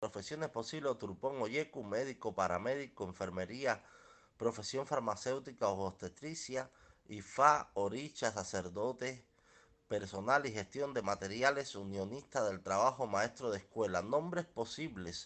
Profesiones posibles, Turpón, Oyecu, médico, paramédico, enfermería, profesión farmacéutica o obstetricia, IFA, oricha, sacerdote, personal y gestión de materiales, unionista del trabajo, maestro de escuela. Nombres posibles,